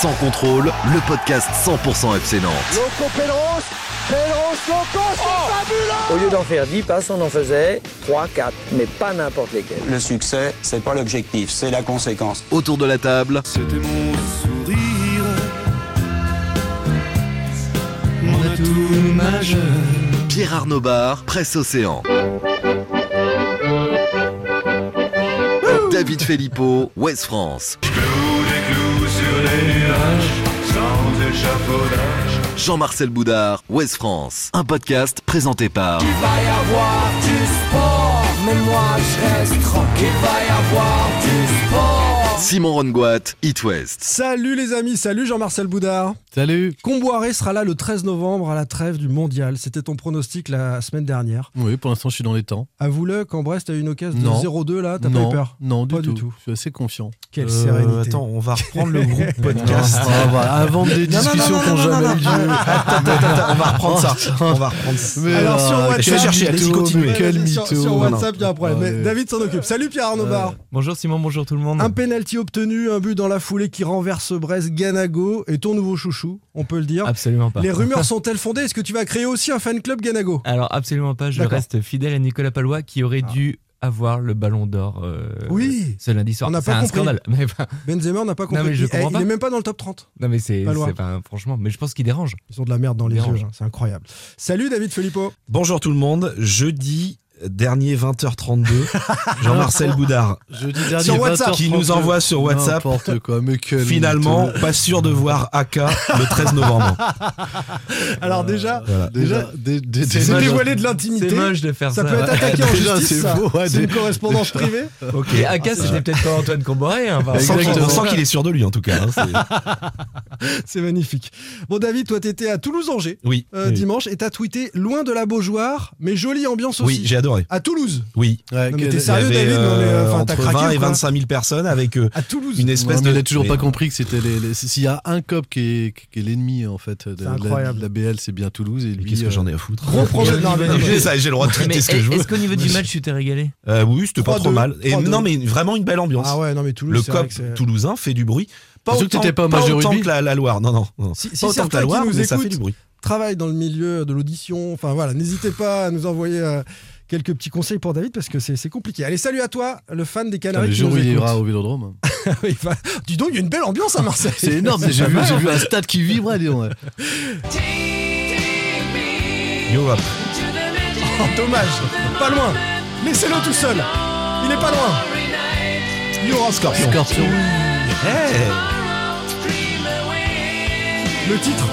Sans contrôle, le podcast 100% FC Nantes. Loco Pedros, Pedros, Loco, c'est fabuleux Au lieu d'en faire 10 passes, on en faisait 3, 4, mais pas n'importe lesquels. Le succès, c'est pas l'objectif, c'est la conséquence. Autour de la table, C'était mon sourire. Mon atout majeur. Pierre Arnaud Bar, Presse Océan. David Filippo, Ouest France. Clous des clous sur les nuages, sans échafaudage. Jean-Marcel Boudard, Ouest France. Un podcast présenté par va y avoir du sport, mais moi je reste tranquille. Va y avoir du sport. Simon Rongoat, It West. Salut les amis, salut Jean-Marcel Boudard. Salut Comboiré sera là le 13 novembre à la trêve du mondial. C'était ton pronostic la semaine dernière. Oui, pour l'instant, je suis dans les temps. Avoue-le qu'en Brest, t'as eu une occasion de Non. 0-2 là, t'as pas eu peur Non, du, Pas tout. du tout. Je suis assez confiant. Quelle Euh, sérénité. Attends, on va reprendre le groupe podcast. Avant des discussions qui n'ont jamais eu lieu. Attends, attends, on va reprendre ça. On va reprendre ça. Mais, Alors, sur WhatsApp- Je vais chercher, allez-y, continuez. Quel sur, mytho. sur. WhatsApp, il y a un problème. Mais. David s'en occupe. Salut Pierre Arnaud Bar. Bonjour Simon, bonjour tout le monde. Un penalty obtenu, un but dans la foulée qui renverse Brest, Ganago et ton nouveau chouchou, on peut le dire. Absolument pas. Les rumeurs sont-elles fondées? Est-ce que tu vas créer aussi un fan club Ganago? Alors absolument pas, je D'accord. reste fidèle à Nicolas Palois qui aurait dû avoir le ballon d'or euh, Oui. ce lundi soir. On n'a C'est pas un compris. scandale. Mais, Benzema, on n'a pas compris. mais je il, comprends il pas. est même pas dans le top 30. non mais c'est Pas loin. c'est pas franchement, mais je pense qu'il dérange. Ils ont de la merde dans les Dérange. yeux, hein. c'est incroyable. Salut David Filippo. Bonjour tout le monde. Jeudi dernier 20h32, Jean-Marcel Boudard Jeudi dernier, Sur WhatsApp. 20h32. qui nous envoie sur WhatsApp. N'importe quoi, mais quel Finalement, pas sûr de voir AK le 13 novembre. Alors déjà, Voilà. Déjà, c'est déjà- dévoilé de l'intimité. C'est moche de faire ça. Ça peut être attaqué en Déjà, justice. c'est ça. faux, ouais, c'est une correspondance privée. Ok. Et AK c'était peut-être pas Antoine Comboré. Hein, On enfin, sent qu'il- Exactement. on sent qu'il est sûr de lui en tout cas. hein, c'est- C'est magnifique. Bon David, toi t'étais à Toulouse-Angers Oui. euh, oui. dimanche et t'as tweeté loin de la Beaujoire, mais jolie ambiance aussi. Oui, j'ai adoré. À Toulouse. Oui. Ouais, Non, mais quel- t'es Sérieux, avait, David Non, mais, euh, enfin, t'as entre craqué 20 ou et quoi 25 000 personnes avec euh, À Toulouse. une Ouais, espèce mais de. il a toujours mais- pas compris que c'était les, les- s'il y a un cop qui est, qui est l'ennemi en fait de C'est la, la BL c'est bien Toulouse et lui Qu'est-ce que euh, j'en ai à foutre Gros mais- J'ai ça, j'ai le droit de tweeter ce que je veux. est-ce qu'au niveau du match tu t'es régalé Euh, oui, c'était pas 3-2, trop mal. Et 3-2. non, mais vraiment une belle ambiance. Ah ouais, non mais Toulouse. le c'est vrai COP que toulousain fait du bruit. Pas que autant, t'étais pas de autant rugby. que la, la Loire. Non, non. non. Si- si pas autant que certains la qui Loire, nous mais ça fait écoutent du bruit. travaille dans le milieu de l'audition. Enfin voilà, n'hésitez pas à nous envoyer euh, quelques petits conseils pour David parce que c'est compliqué. Allez, salut à toi, le fan des Canaries. le jour où il ira au Vélodrome. Il va- Dis donc, il y a une belle ambiance à Marseille. C'est énorme, j'ai vu, vu un stade qui vibrait, dis donc. ouais. Yo, hop. Oh, dommage, pas loin. Laissez-le tout seul. Il est pas loin. Europe Scorpion. Scorpion. Hey Le titre.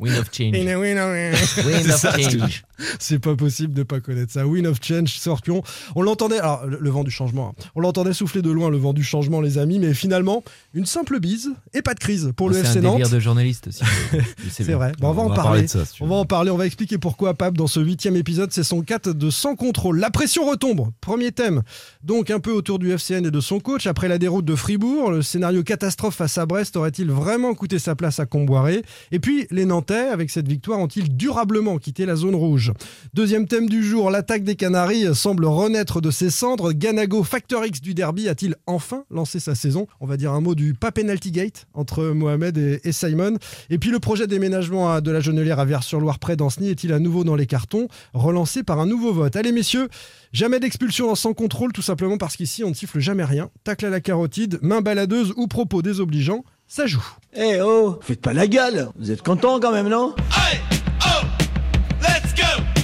Win of change. Win of change. In a win, a win. Win of change. C'est pas possible de pas connaître ça. Win of Change, Scorpion. On l'entendait, alors le, le vent du changement, hein. on l'entendait souffler de loin le vent du changement, les amis, mais finalement, une simple bise et pas de crise pour le C'est FC un Nantes. délire de journaliste aussi. C'est vrai. Bon, on va en parler parler. de ça, si tu On va en parler, on va expliquer pourquoi Pape dans ce huitième épisode, c'est son 4 de sans contrôle. La pression retombe. Premier thème. Donc un peu autour du FCN et de son coach. Après la déroute de Fribourg, le scénario catastrophe face à Brest aurait-il vraiment coûté sa place à Comboiré? Et puis les Nantais, avec cette victoire, ont-ils durablement quitté la zone rouge Deuxième thème du jour, l'attaque des Canaries semble renaître de ses cendres. Ganago, facteur X du derby, a-t-il enfin lancé sa saison? On va dire un mot du pas penalty gate entre Mohamed et, Simon. Et puis le projet déménagement de la Genelière à Vers-sur-Loire près d'Anceny est-il à nouveau dans les cartons, relancé par un nouveau vote Allez messieurs, jamais d'expulsion sans contrôle, tout simplement parce qu'ici on ne siffle jamais rien. Tacle à la carotide, main baladeuse ou propos désobligeants, ça joue. Eh oh, faites pas la gueule Vous êtes contents quand même, non?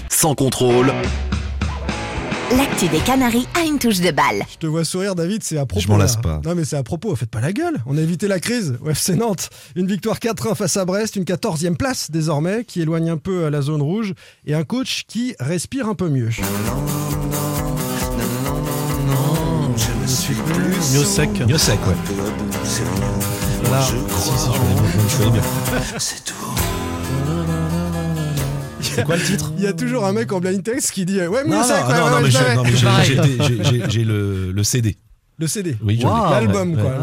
Sans contrôle, L'actu des Canaries a une touche de balle. Je te vois sourire David, c'est à propos. Je m'en lasse pas. Non mais c'est à propos, faites pas la gueule. On a évité la crise au FC Nantes. Une victoire 4-1 face à Brest, une 14e place désormais qui éloigne un peu la zone rouge et un coach qui respire un peu mieux. Mio sec. Mieux sec, ouais. Voilà. Si, si, je connais bien. Je connais bien. C'est quoi le titre? Il y a toujours un mec en blind text qui dit ouais non, ça non, quoi, non, mais j'ai- mais le, le CD. Le CD. Oui. Waouh. L'album ouais, quoi. ouais.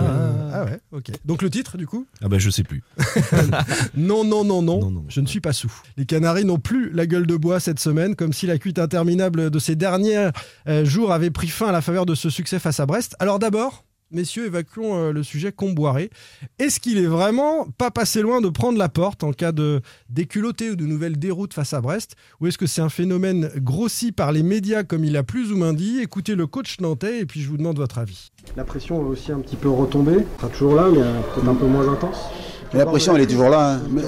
Ah ouais, ok. Donc le titre du coup? Ah bah je sais plus. Non, non, non, non, Non, non. je ne suis pas sous. Les Canaries n'ont plus la gueule de bois cette semaine, comme si la cuite interminable de ces derniers euh, jours avait pris fin à la faveur de ce succès face à Brest. Alors d'abord, messieurs, évacuons euh, le sujet Comboiré. Est-ce qu'il est vraiment pas passé loin de prendre la porte en cas de déculotté ou de nouvelle déroute face à Brest? Ou est-ce que c'est un phénomène grossi par les médias comme il a plus ou moins dit? Écoutez le coach nantais et puis je vous demande votre avis. La pression va aussi un petit peu retomber. Elle sera toujours là, mais peut-être un peu moins intense. Mais la pression, elle est toujours là. hein. Mais,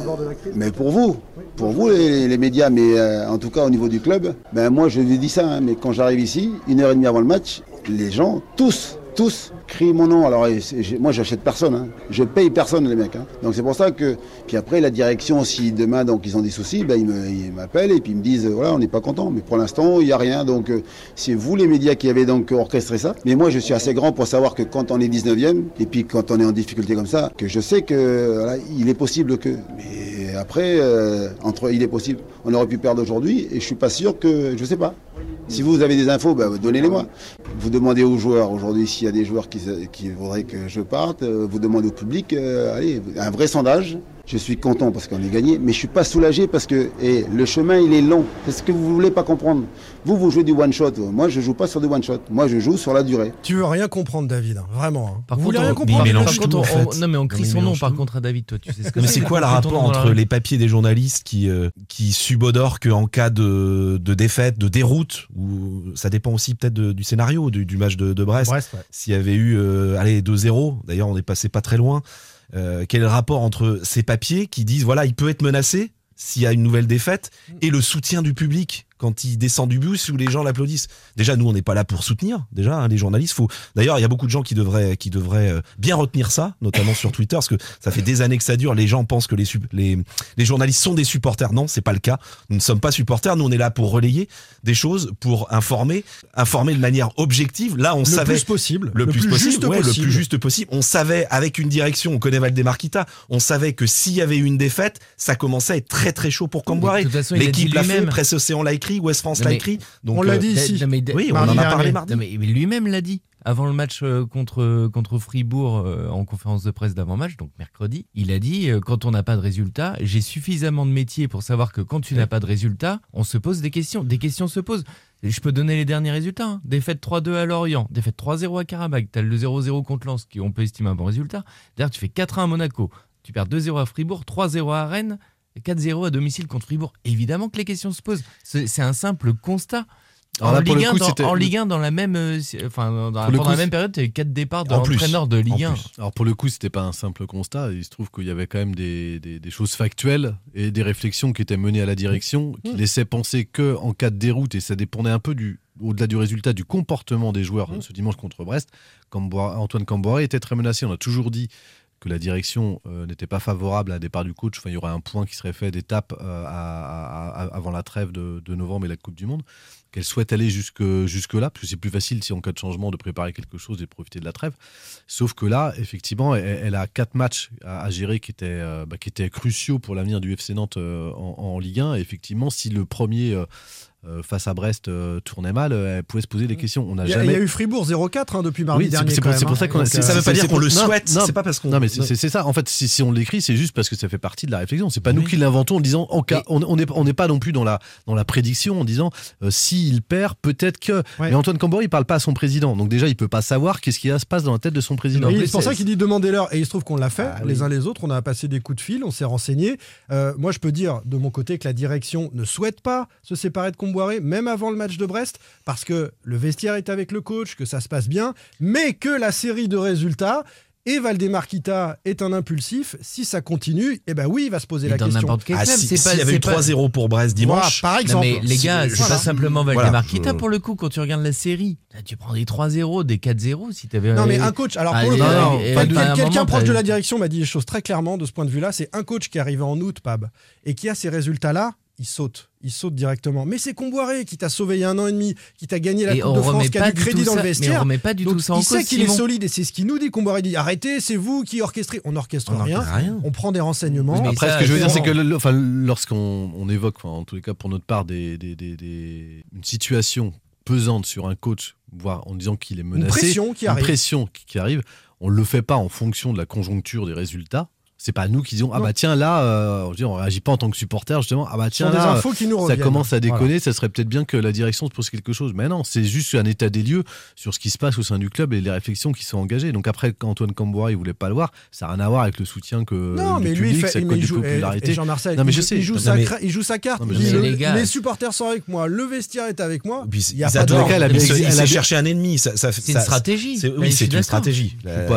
mais pour vous, pour vous les, les médias, mais euh, en tout cas au niveau du club, ben moi je lui dis ça, hein, mais quand j'arrive ici, une heure et demie avant le match, les gens, tous, tous, crient mon nom. Alors moi j'achète personne, hein. je paye personne les mecs. hein. Donc c'est pour ça que, puis après la direction, si demain donc ils ont des soucis, ben, ils m'appellent et puis ils me disent, voilà on n'est pas content. Mais pour l'instant il n'y a rien. Donc euh, c'est vous les médias qui avez donc orchestré ça. Mais moi je suis assez grand pour savoir que quand on est 19e et puis quand on est en difficulté comme ça, que je sais que il est possible que. Mais après, euh, entre il est possible, on aurait pu perdre aujourd'hui et je suis pas sûr que, je sais pas. Si vous avez des infos, ben, donnez-les-moi. Vous demandez aux joueurs aujourd'hui s'il y a des joueurs qui, qui voudraient que je parte. euh, Vous demandez au public, euh, allez, un vrai sondage. Je suis content parce qu'on est gagné, mais je suis pas soulagé parce que et le chemin il est long. C'est ce que vous voulez pas comprendre. Vous vous jouez du one shot. Moi je joue pas sur du one shot. Moi je joue sur la durée. Tu veux rien comprendre, David, hein, vraiment. hein. Par Vous contre, voulez rien on, comprendre mais mélange par contre, tout, en on- fait. non mais on crie son nom par tout. contre à David, toi, tu sais ce que Mais c'est quoi le on rapport entre les papiers des journalistes qui, euh, qui subodorent qu'en cas de, de défaite, de déroute, ou ça dépend aussi peut-être du scénario du, du match de, de Brest, Brest, ouais. s'il y avait eu euh, allez, 2-0, d'ailleurs on est passé pas très loin, euh, quel est le rapport entre ces papiers qui disent voilà, il peut être menacé s'il y a une nouvelle défaite et le soutien du public? Quand il descend du bus où les gens l'applaudissent. Déjà, nous, on n'est pas là pour soutenir. Déjà, hein, les journalistes, faut. D'ailleurs, il y a beaucoup de gens qui devraient, qui devraient euh, bien retenir ça, notamment sur Twitter, parce que ça fait des années que ça dure. Les gens pensent que les, les, les journalistes sont des supporters. Non, c'est pas le cas. Nous ne sommes pas supporters. Nous, on est là pour relayer des choses, pour informer, informer de manière objective. Là, on Le savait plus possible. le, plus, possible, juste ouais, possible. le plus juste possible. On savait avec une direction, on connaît Valdemarquita, on savait que s'il y avait eu une défaite, ça commençait à être très très chaud pour Camboire. L'équipe l'a fait, lui-même. Presse Océan l'a écrit, Ouest France Non, l'a mais- écrit. Donc, On l'a euh, dit ici. Non, mais- Oui, on en a parlé mardi. Non, mais, lui-même l'a dit. Avant le match euh, contre, contre Fribourg euh, en conférence de presse d'avant-match, donc mercredi, il a dit euh, quand on n'a pas de résultat, j'ai suffisamment de métier pour savoir que quand tu n'as pas de résultat, on se pose des questions. Des questions se posent. Je peux donner les derniers résultats. hein. Défaite 3-2 à Lorient, défaite 3-0 à Karabakh, t'as le 0-0 contre Lens, qui on peut estimer un bon résultat. D'ailleurs, tu fais 4-1 à Monaco, tu perds 2-0 à Fribourg, 3-0 à Rennes, 4-0 à domicile contre Fribourg. Évidemment que les questions se posent. C'est un simple constat. Alors en, là, Ligue le 1, coup, dans, c'était- en Ligue 1, dans la même, euh, enfin, dans, pendant coup, la même période, tu as eu 4 départs de En plus, l'entraîneur de Ligue en 1. plus. Alors pour le coup, c'était pas un simple constat. Il se trouve qu'il y avait quand même des, des- des choses factuelles et des réflexions qui étaient menées à la direction, qui laissaient penser que en cas de déroute, et ça dépendait un peu du au-delà du résultat du comportement des joueurs ce dimanche contre Brest, Camboire- Antoine Camboire était très menacé. On a toujours dit que la direction euh, n'était pas favorable à un départ du coach. Enfin, il y aurait un point qui serait fait d'étape euh, avant la trêve de, novembre et la Coupe du Monde. Qu'elle souhaite aller jusque, jusque là, parce que c'est plus facile si en cas de changement de préparer quelque chose et profiter de la trêve. Sauf que là, effectivement, elle, a quatre matchs à, gérer qui étaient, euh, bah, qui étaient cruciaux pour l'avenir du FC Nantes en, en Ligue 1. Et effectivement, si le premier face à Brest euh, tournait mal, euh, elle pouvait se poser des questions. On n'a Il y, a, il y jamais. a eu Fribourg 0-4 hein, depuis mardi Oui, dernier. c'est pour, ça hein. qu'on c'est- euh, Ça veut c'est- pas dire qu'on le souhaite, non, c'est pas parce qu'on. non, mais c'est- ça. En fait, si, si on l'écrit, c'est juste parce que ça fait partie de la réflexion. C'est pas nous qui l'inventons en disant, en cas, on n'est on n'est pas non plus dans la, dans la prédiction en disant, euh, s'il perd, peut-être que. Ouais. Mais Antoine Cambori, il parle pas à son président. Donc déjà, il peut pas savoir qu'est-ce qui se passe dans la tête de son président. C'est pour ça qu'il dit demandez-leur. Et il se trouve qu'on l'a fait, Ah les oui. uns les autres. On a passé des coups de fil, on s'est renseigné. Euh, moi, je peux dire de mon côté que la direction ne souhaite pas se séparer de Comboiré, même avant le match de Brest, parce que le vestiaire est avec le coach, que ça se passe bien, mais que la série de résultats. Et Valdemarquita est un impulsif. Si ça continue, eh ben oui, il va se poser la dans question. n'importe quel Ah, si- c'est pas. S'il y avait eu pas- 3-0 pour Brest Voilà, dimanche. par Non, exemple. mais les gars, c'est Voilà. pas simplement Voilà. Valdemarquita Je- pour le coup. Quand tu regardes la série, là, tu prends des 3-0, des 4-0 si t'avais. Non, mais un coach. Alors, Ah, pour le quelqu'un proche de la direction m'a dit les choses très clairement de ce point de vue-là. C'est un coach qui est arrivé en août, Pab, et qui a ces résultats-là, il saute. Il saute directement. Mais c'est Comboiré qui t'a sauvé il y a un an et demi, qui t'a gagné la Et Coupe de France, qui a pas du crédit dans ça- le mais vestiaire. on remet pas du Donc, tout ça en il sait qu'il est solide et c'est ce qu'il nous dit. Comboiré dit arrêtez, c'est vous qui orchestrez. On orchestre On rien. n'orchestre rien. On prend des renseignements. Mais Après, ça, ce que je veux dire, c'est que le- enfin, lorsqu'on on évoque, enfin, en tous les cas pour notre part, des, des- des- des- une situation pesante sur un coach, voire en disant qu'il est menacé, pression qui une arrive. pression qui, qui arrive, on ne le fait pas en fonction de la conjoncture des résultats. C'est pas nous qui disons ah bah tiens là, euh, on, dit, on réagit pas en tant que supporter justement. Ah bah tiens des là, infos qui nous ça commence à déconner. Voilà. Ça serait peut-être bien que la direction se pose quelque chose. Mais non, c'est juste un état des lieux sur ce qui se passe au sein du club et les réflexions qui sont engagées. Donc après, quand Antoine Camboire il voulait pas le voir, ça n'a rien à voir avec le soutien que Non, mais lui, il fait, mais il joue, popularité. et- et Jean-Marcel, non mais il je sais. il joue, Non, sa, mais- cra- il joue sa carte. Non, mais il Les gars, les supporters sont avec moi, le vestiaire est avec moi. Puis, Il y a pas de- elle cherché un ennemi. C'est une stratégie. Oui, c'est une stratégie.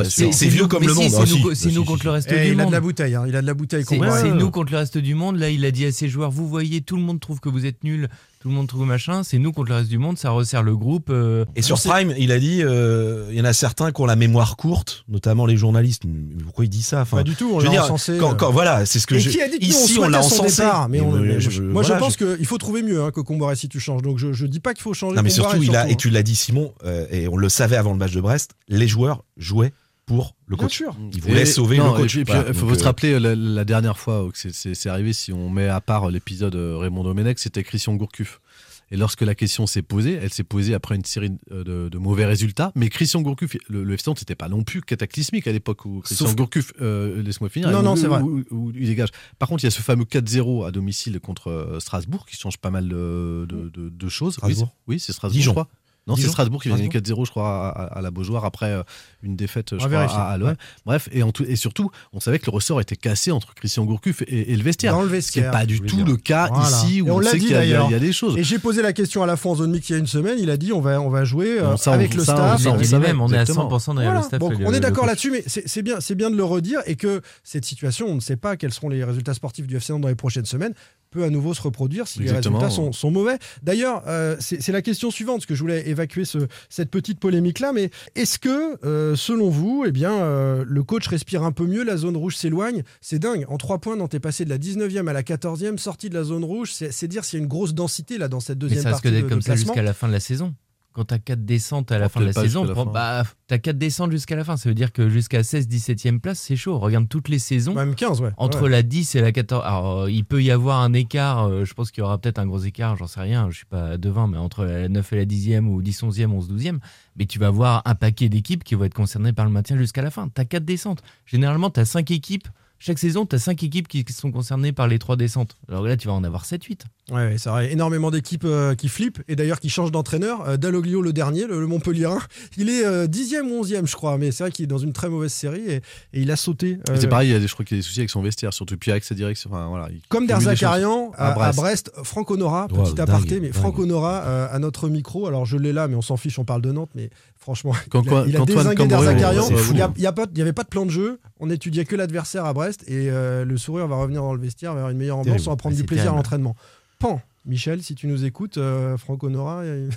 C'est vieux comme le monde. C'est nous, contre le reste du monde. La bouteille, hein, il a de la bouteille. C'est nous contre le reste du monde. Là, il a dit à ses joueurs Vous voyez, tout le monde trouve que vous êtes nuls, tout le monde trouve machin. C'est nous contre le reste du monde. Ça resserre le groupe. euh, Et sur Prime, il a dit, euh, il y en a certains qui ont la mémoire courte, notamment les journalistes. Mais pourquoi il dit ça enfin, Pas du tout, on je veux l'a dire, encensé. quand- euh. quand- voilà, c'est ce que Et je. qui a dit que nous, Ici, on, on l'a encensé. mais on- moi, mais je- je- moi, voilà, je pense qu'il faut trouver mieux hein, que Comboiré si tu changes. Donc je, je dis pas qu'il faut changer. Non, mais surtout, il a, et tu l'as dit, Simon, euh, et on le savait avant le match de Brest, les joueurs jouaient pour le Bien coach. sûr. Voulaient Et- sauver non, le coach. Et puis, Voilà, il faut donc, se euh, rappeler la, la dernière fois que c'est- arrivé, si on met à part l'épisode euh, Raymond Domenech, c'était Christian Gourcuff. Et lorsque la question s'est posée, elle s'est posée après une série euh, de, de mauvais résultats. Mais Christian Gourcuff, le, le FC Nantes, c'était pas non plus cataclysmique à l'époque où Christian Sauf- Gourcuff, euh, laisse-moi finir, Non, non, c'est où- vrai. où- où il dégage. Par contre, il y a ce fameux 4-0 à domicile contre euh, Strasbourg qui change pas mal de, de- de- de choses. Strasbourg Oui, oui, c'est Strasbourg, Dijon. je crois. Non, c'est Strasbourg qui vient gagner Strasbourg 4-0, je crois, à, à- à la Beaujoire après euh, une défaite, je crois, vérifier. à, à l'OM. Ouais. Bref, et, en tout- et surtout, on savait que le ressort était cassé entre Christian Gourcuff et, et le vestiaire. Dans le Ce qui vestiaire. n'est pas du tout dire. le cas Voilà. ici où Et on on, l'a sait dit qu'il y, a- y des choses. Et j'ai posé la question à la fois en zone mix il y a une semaine. Il a dit on va, on va jouer euh, Bon, ça, on- avec le ça, on- staff. ça, on même, est à exactement. 100% derrière Voilà. le staff. Donc, et le- on est d'accord là-dessus, mais c'est c'est bien, c'est bien de le redire et que cette situation, on ne sait pas quels seront les résultats sportifs du FC Nantes dans les prochaines semaines, peut à nouveau se reproduire si Exactement. les résultats sont, sont mauvais. D'ailleurs, euh, c'est la question suivante, parce que je voulais évacuer ce- cette petite polémique-là, mais est-ce que, euh, selon vous, eh bien, euh, le coach respire un peu mieux, la zone rouge s'éloigne? C'est dingue. En trois points, est passé de la 19e à la 14e, sortie de la zone rouge. C'est dire s'il y a une grosse densité là dans cette Mais deuxième ça risque partie de, d'être de comme ça jusqu'à la fin de la saison. Quand t'as 4 descentes à la fin de la saison, la bah, t'as 4 descentes jusqu'à la fin. Ça veut dire que jusqu'à 16-17e place, c'est chaud. Regarde toutes les saisons. Même 15, ouais. Entre Ouais. la 10 et la 14. Alors, euh, il peut y avoir un écart. euh, je pense qu'il y aura peut-être un gros écart, j'en sais rien. Je suis pas devin, mais entre la 9 et la 10e ou 10, 11e, 11, 12e. Mais tu vas avoir un paquet d'équipes qui vont être concernées par le maintien jusqu'à la fin. Tu as 4 descentes. Généralement, tu as 5 équipes. Chaque saison, tu as 5 équipes qui sont concernées par les 3 descentes. Alors là, tu vas en avoir 7-8. Ouais, ouais, c'est vrai. Énormément d'équipes euh, qui flippent et d'ailleurs qui changent d'entraîneur. Euh, Dalloglio, le dernier, le, le Montpellierin, il est euh, 10e ou 11e, je crois. Mais c'est vrai qu'il est dans une très mauvaise série et, et il a sauté. Euh, C'est pareil, il y a des- je crois qu'il y a des soucis avec son vestiaire, surtout puis avec sa direction. Enfin, voilà, il Comme. Derzakarian à, À à Brest. Brest. Franck Honora, petit dingue, aparté, mais. Franck Honora euh, à notre micro. Alors je l'ai là, mais on s'en fiche, on parle de Nantes, mais franchement, Quand- il a, il a Camboré, Derzakarian. Il n'y avait pas de plan de jeu, on étudiait que l'adversaire à Brest et euh, le sourire va revenir dans le vestiaire vers une meilleure ambiance, on va prendre du plaisir à l'entraînement. Michel, si tu nous écoutes, euh, Franck Honora, il,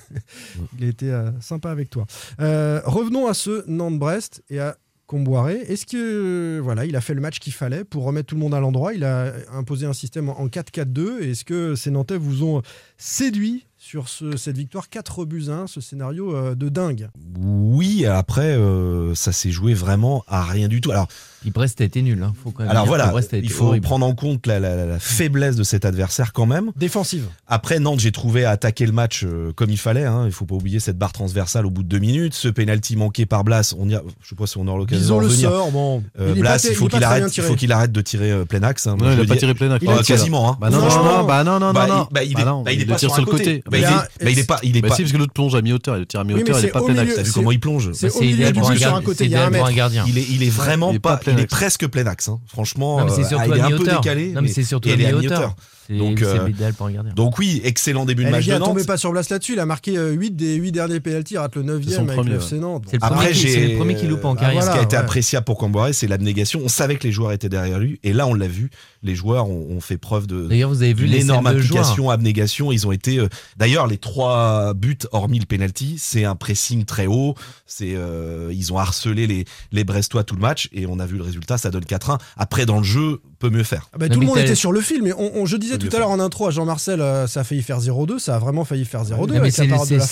il a été euh, sympa avec toi. Euh, revenons à ce Nantes-Brest et à Comboiré. Est-ce que euh, voilà, il a fait le match qu'il fallait pour remettre tout le monde à l'endroit? Il a imposé un système en 4-4-2. Est-ce que ces Nantais vous ont séduit sur ce- cette victoire 4 buts à 1, ce scénario euh, de dingue Oui, après, euh, ça s'est joué vraiment à rien du tout. Alors, Puis Brest a été nul. Hein. Faut quand même alors voilà, Brest a été il faut horrible. prendre en compte la, la- la faiblesse de cet adversaire quand même. Défensive. Après, Nantes, j'ai trouvé à attaquer le match euh, comme il fallait. Hein. Il faut pas oublier cette barre transversale au bout de deux minutes. Ce penalty manqué par Blas, on y a, je sais pas si on aura l'occasion d'en le revenir. sort. Bon, Euh, il Blas, pas- il faut pas qu'il arrête, il tiré. faut qu'il arrête de tirer euh, plein axe. hein. Non, je il le a pas dis- tiré plein axe. Il Bah, quasiment. Hein. Bah non, Non, bah Bah, il, bah, il Bah est, bah, il le pas tire sur, un côté. Mais il, est, il est pas, il est Bah pas. si, parce que l'autre plonge à mi-hauteur, il le tire à mi-hauteur, il est pas plein milieu, axe. T'as vu comment il plonge C'est Bah, au milieu idéal pour un sur un gardien. il est, il est vraiment Il est pas pas, plein il est presque plein axe. hein. Franchement, Non, mais c'est euh, surtout il est un peu décalé. Non, mais c'est surtout et à il est à mi-hauteur. Donc, euh, l'idéal pour un gardien. Donc oui, excellent début de Eh, match de gars, tombez Nantes. pas sur Blas là-dessus. Il a marqué 8 des 8 derniers pénalty, il rate le 9 C'est son e avec premier, le ouais. FC Nantes. C'est le Après, c'est le premier qui loupe en Ah, carrière. voilà. Ce qui a été ouais. appréciable pour Camboiré, c'est l'abnégation. On savait que les joueurs étaient derrière lui, et là, on l'a vu. Les joueurs ont, ont fait preuve de D'ailleurs, vous avez vu d'une les énorme scènes de joueurs. application, abnégation. Ils ont été. Euh, D'ailleurs, les trois buts, hormis le penalty, c'est un pressing très haut. C'est euh, ils ont harcelé les les Brestois tout le match, et on a vu le résultat. Ça donne 4-1. Après, dans le jeu, peut mieux faire. Ah bah, tout le monde était sur le fil, mais on, on- je disais tout à l'heure en intro à Jean-Marcel, euh, ça a failli faire 0-2, ça a vraiment failli faire 0-2 Non, mais avec c'est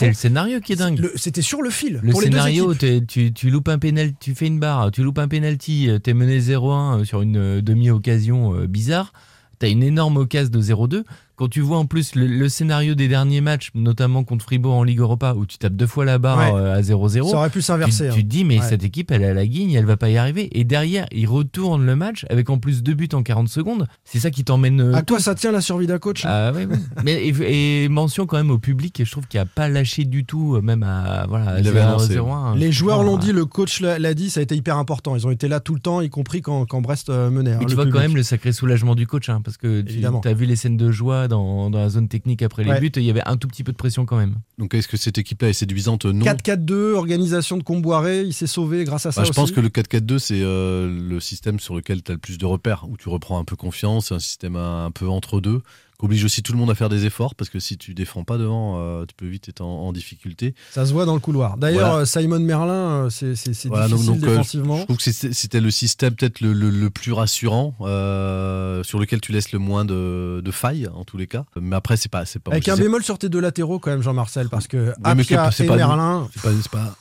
le, scénario qui est dingue. C'était sur le fil. Le pour les deux scénario, équipes. t'es- tu, tu loupes un pénal, tu fais une barre, tu loupes un penalty, euh, t'es mené 0-1 sur une euh, demi-occasion euh, bizarre, t'as une énorme occasion de 0-2, Quand tu vois en plus le, le scénario des derniers matchs, notamment contre Fribourg en Ligue Europa, où tu tapes deux fois la barre Ouais. euh, à 0-0, Ça aurait pu s'inverser. tu, hein. tu te dis, mais Ouais. cette équipe, elle a la guigne, elle va pas y arriver. Et derrière, il retourne le match avec en plus deux buts en 40 secondes. C'est ça qui t'emmène. euh, À quoi ça tient la survie d'un coach ah ouais, ouais. Mais et, et mention quand même au public, je trouve qu'il a pas lâché du tout, euh, même à voilà à Il avait annoncé. 0-1. Les joueurs l'ont dit, le coach l'a dit, ça a été hyper important. Ils ont été là tout le temps, y compris quand, quand Brest menait. hein, tu vois quand même le sacré soulagement du coach, hein, parce que tu as vu les scènes de joie dans, dans la zone technique après les Ouais. buts, il y avait un tout petit peu de pression quand même. Donc est-ce que cette équipe-là est séduisante Non. 4-4-2, organisation de Comboiré, il s'est sauvé grâce à ça Bah, je aussi. pense que le 4-4-2, c'est euh, le système sur lequel tu as le plus de repères, où tu reprends un peu confiance, c'est un système un, un peu entre deux, qui oblige aussi tout le monde à faire des efforts, parce que si tu défends pas devant, euh, tu peux vite être en, en difficulté. Ça se voit dans le couloir. D'ailleurs, Voilà. euh, Simon Merlin, euh, c'est Voilà, difficile donc, défensivement. Je trouve que c'était le système peut-être le, le- le plus rassurant, euh, sur lequel tu laisses le moins de, de failles, en tous les cas. Mais après, c'est pas... c'est pas Avec un bémol sur tes deux latéraux quand même, Jean-Marcel, parce que mais Apia c'est et pas. Merlin... Pas... pas-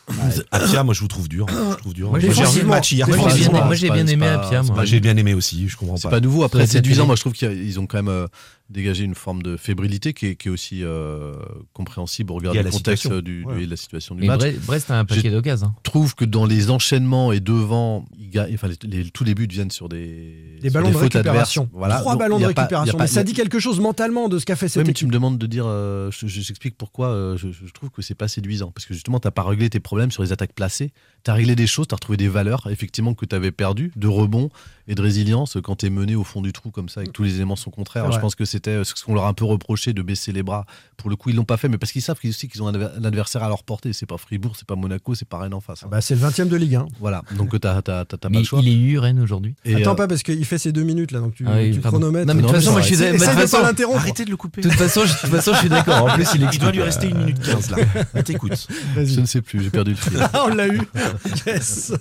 Apia, moi je vous trouve dur. Je trouve dur. Moi, j'ai Moi, j'ai match hier. Moi, bien, pas- pas- aimé pas- Apia, j'ai bien aimé aussi. Je comprends C'est pas. pas nouveau. Après, séduisant, moi je trouve qu'ils ont quand même euh, dégagé une forme de fébrilité qui est, qui est aussi euh, compréhensible au regard à du contexte du, Ouais. et de la situation du Mais match. Bre- Brest a un paquet d'occasions. Je trouve que dans les enchaînements et devant, il enfin, les, les- tous les buts viennent sur des, Des sur ballons de récupération. Voilà. Trois Donc, ballons de pas- récupération. pas- mais ça dit quelque chose mentalement de ce qu'a fait Ouais, cette mais tu me demandes de dire, euh, je- je- j'explique pourquoi euh, je, je trouve que c'est pas séduisant. Parce que justement, t'as pas réglé tes problèmes sur les attaques placées. T'as réglé des choses, t'as retrouvé des valeurs, effectivement, que t'avais perdues, de rebond et de résilience quand t'es mené au fond du trou comme ça et que tous les éléments sont contraires. Je pense que c'était euh, ce qu'on leur a un peu reproché de baisser les bras. Pour le coup, ils l'ont pas fait, mais parce qu'ils savent qu'ils aussi qu'ils ont un adver- un adversaire à leur portée. C'est pas Fribourg, c'est pas Monaco, c'est pas Rennes en face. hein. Bah, c'est le 20 e de Ligue 1. Voilà. Donc t'as t'as- t'as- t'as pas Mais le choix. il est eu Rennes aujourd'hui. Attends euh, pas parce qu'il fait ses deux minutes là, donc tu, Ah tu chronomètres. Non, mais de toute façon, moi je suis mais de essaye toute de façon- pas l'interrompre. Arrêtez de le couper. de toute façon, je- de toute façon, je suis d'accord. En plus, il Il doit lui rester une minute 15 là. T'écoutes. Je ne sais plus, j'ai perdu le fil. Ah, on l'a eu. Yes.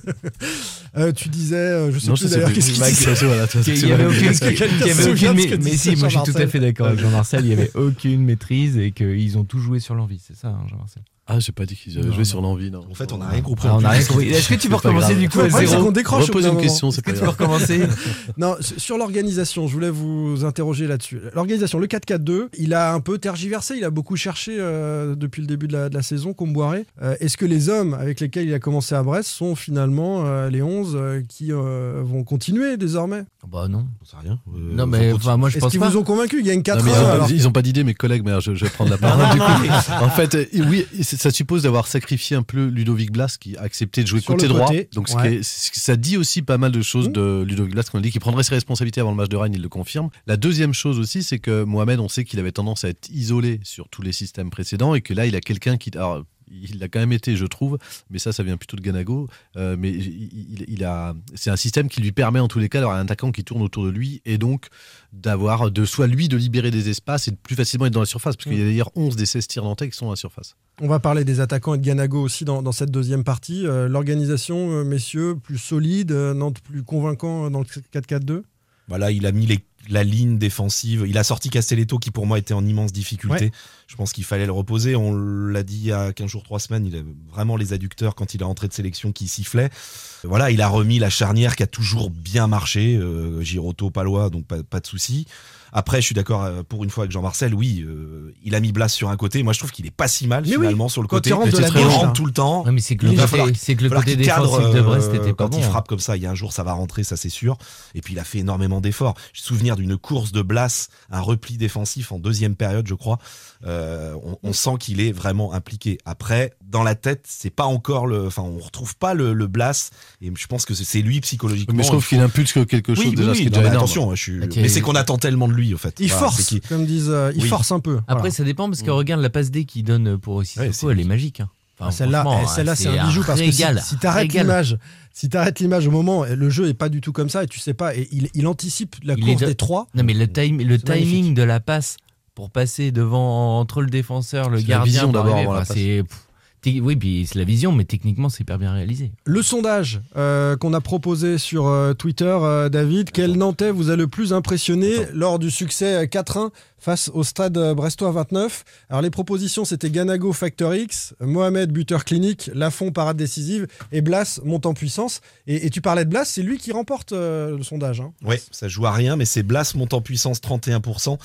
Euh, tu disais, euh, je sais Non, plus d'ailleurs, qu'est-ce qu'il disait ça, voilà, ça, qu'il c'est y avait aucune, mais, mais si, moi je suis tout à fait d'accord avec Jean-Marcel, il y avait aucune maîtrise et qu'ils ont tout joué sur l'envie, c'est ça, hein, Jean-Marcel Ah, j'ai pas dit qu'ils avaient Non, joué non. sur l'envie. non. En fait, on n'a rien compris. Ah, rien compris. Est-ce que tu peux recommencer du coup à zéro qu'on décroche Repose une question, c'est Est-ce que tu peux recommencer Non, sur l'organisation, je voulais vous interroger là-dessus. L'organisation, le 4-4-2, il a un peu tergiversé, il a beaucoup cherché euh, depuis le début de la, de la saison, Comboiré. Euh, Est-ce que les hommes avec lesquels il a commencé à Brest sont finalement euh, les 11 euh, qui euh, vont continuer désormais? Bah non. Sais rien. Euh, Non, mais enfin, moi je Est-ce pense qu'ils vous ont convaincu Il y a une Non, 4 mais, heures, euh, alors. ils ont pas d'idée, mes collègues, mais je, je vais prendre la parole. En fait, oui, c'est- ça suppose d'avoir sacrifié un peu Ludovic Blas qui a accepté de jouer Sur côté droit. côté, Donc, ce qui est- ça dit aussi pas mal de choses Mmh. de Ludovic Blas quand on dit qu'il prendrait ses responsabilités avant le match de Rennes, il le confirme. La deuxième chose aussi, c'est que Mohamed, on sait qu'il avait tendance à être isolé sur tous les systèmes précédents et que là, il a quelqu'un qui. Alors, il l'a quand même été, je trouve, mais ça, ça vient plutôt de Ganago. Euh, mais il, il- il a, c'est un système qui lui permet en tous les cas d'avoir un attaquant qui tourne autour de lui et donc d'avoir, de soit lui de libérer des espaces et de plus facilement être dans la surface, parce qu'il y a d'ailleurs 11 des 16 tirs nantais qui sont dans la surface. On va parler des attaquants et de Ganago aussi dans, dans cette deuxième partie. Euh, L'organisation, euh, messieurs, plus solide, Nantes plus convaincant dans le 4-4-2 Voilà, il a mis les- la ligne défensive. Il a sorti Castelletto qui pour moi était en immense difficulté. Ouais. Je pense qu'il fallait le reposer. On l'a dit il y a 15 jours, 3 semaines. Il a vraiment les adducteurs quand il est entré de sélection qui sifflaient. Voilà, il a remis la charnière qui a toujours bien marché. Euh, Giroto, Palois, donc pas, pas de souci. Après, je suis d'accord euh, pour une fois avec Jean-Marcel. Oui, euh, il a mis Blas sur un côté. Moi, je trouve qu'il est pas si mal Mais oui, finalement sur le quand côté. il rentre de la il gauche, rentre là. tout le temps. Ouais, mais c'est que le côté, falloir- c'est que le falloir côté qu'il cadre, défensif de Brest euh, était pas quand bon. il hein. frappe comme ça, il y a un jour ça va rentrer, ça c'est sûr. Et puis il a fait énormément d'efforts. J'ai souvenir d'une course de Blas, un repli défensif en deuxième période, je crois. Euh, on, on sent qu'il est vraiment impliqué. Après, dans la tête, c'est pas encore le, enfin, on retrouve pas le, le Blas. Et je pense que c'est- lui psychologiquement. Mais je trouve il qu'il faut- impulse quelque chose Oui, oui, déjà, oui, ce qui est déjà attention, je suis- Ok. mais c'est qu'on attend tellement de lui, en fait. Il Voilà, force, qu'il- comme disent, euh, il Oui. force un peu. Après, Voilà. ça dépend parce que Mm. regarde la passe D qu'il donne pour Sissoko, Ouais, elle est magique. hein. Enfin, Ah, Celle-là, eh, celle-là, c'est un bijou parce que si, régal, si t'arrêtes régal. l'image, si t'arrêtes l'image au moment, le jeu est pas du tout comme ça et tu sais pas, et il, il anticipe la Il course de- des trois. Non, mais le, time, le magnifique. timing de la passe pour passer devant entre le défenseur, le gardien, d'abord enfin, c'est Oui, puis c'est la vision, mais techniquement, c'est hyper bien réalisé. Le sondage euh, qu'on a proposé sur euh, Twitter, euh, David, quel Nantais vous a le plus impressionné lors du succès euh, 4-1 face au stade euh, brestois 29 Alors les propositions, c'était Ganago Factor X, Mohamed buteur clinique, Lafont parade décisive et Blas monte en puissance. Et, et tu parlais de Blas, c'est lui qui remporte euh, le sondage. hein. Ouais, ça joue à rien, mais c'est Blas monte en puissance 31%,